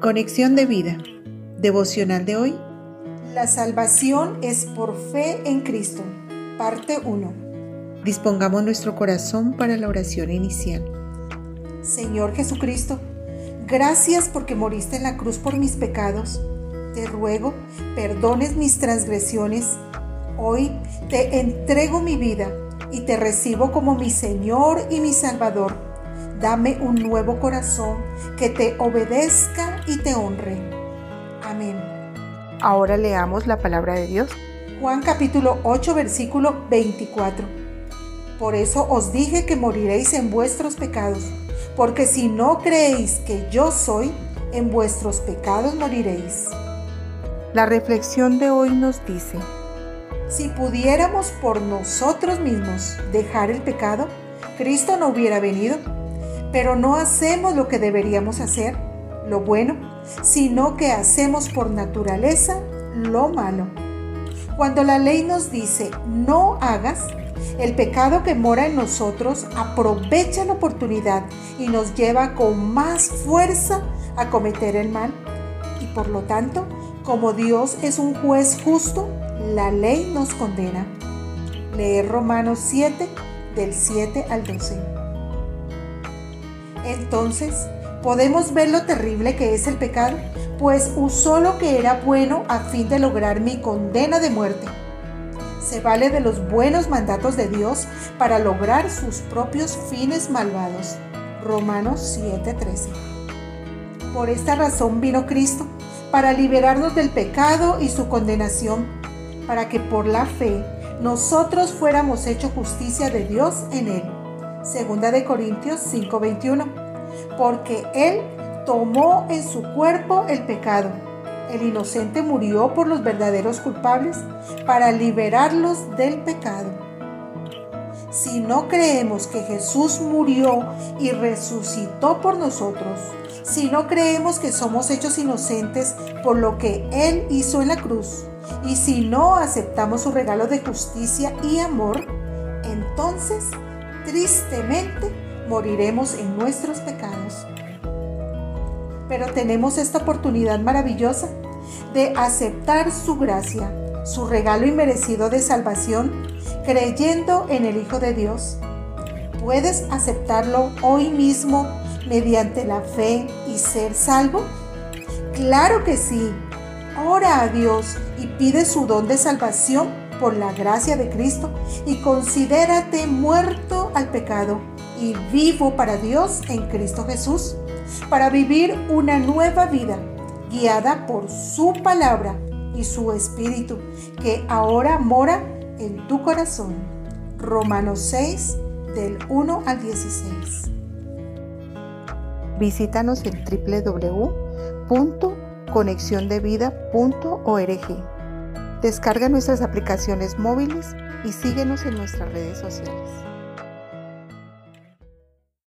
Conexión de vida. Devocional de hoy. La salvación es por fe en Cristo. Parte 1. Dispongamos nuestro corazón para la oración inicial. Señor Jesucristo, gracias porque moriste en la cruz por mis pecados. Te ruego, perdones mis transgresiones. Hoy te entrego mi vida y te recibo como mi Señor y mi Salvador. Dame un nuevo corazón que te obedezca y te honre. Amén. Ahora leamos la palabra de Dios. Juan capítulo 8 versículo 24. Por eso os dije que moriréis en vuestros pecados, porque si no creéis que yo soy, en vuestros pecados moriréis. La reflexión de hoy nos dice, si pudiéramos por nosotros mismos dejar el pecado, Cristo no hubiera venido. Pero no hacemos lo que deberíamos hacer, lo bueno, sino que hacemos por naturaleza lo malo. Cuando la ley nos dice no hagas, el pecado que mora en nosotros aprovecha la oportunidad y nos lleva con más fuerza a cometer el mal. Y por lo tanto, como Dios es un juez justo, la ley nos condena. Leer Romanos 7 del 7 al 12. Entonces, ¿podemos ver lo terrible que es el pecado? Pues usó lo que era bueno a fin de lograr mi condena de muerte. Se vale de los buenos mandatos de Dios para lograr sus propios fines malvados. Romanos 7:13. Por esta razón vino Cristo, para liberarnos del pecado y su condenación para que por la fe nosotros fuéramos hecho justicia de Dios en él. Segunda de Corintios 5:21. Porque él tomó en su cuerpo el pecado. El inocente murió por los verdaderos culpables para liberarlos del pecado. Si no creemos que Jesús murió y resucitó por nosotros, si no creemos que somos hechos inocentes por lo que Él hizo en la cruz, y si no aceptamos su regalo de justicia y amor, entonces tristemente moriremos en nuestros pecados. Pero tenemos esta oportunidad maravillosa de aceptar su gracia, su regalo inmerecido de salvación, creyendo en el Hijo de Dios. ¿Puedes aceptarlo hoy mismo mediante la fe y ser salvo? Claro que sí. Ora a Dios y pide su don de salvación por la gracia de Cristo y considérate muerto al pecado y vivo para Dios en Cristo Jesús, para vivir una nueva vida guiada por su palabra y su espíritu que ahora mora en tu corazón. Romanos 6 del 1 al 16. Visítanos en www.conexiondevida.org. Descarga nuestras aplicaciones móviles y síguenos en nuestras redes sociales.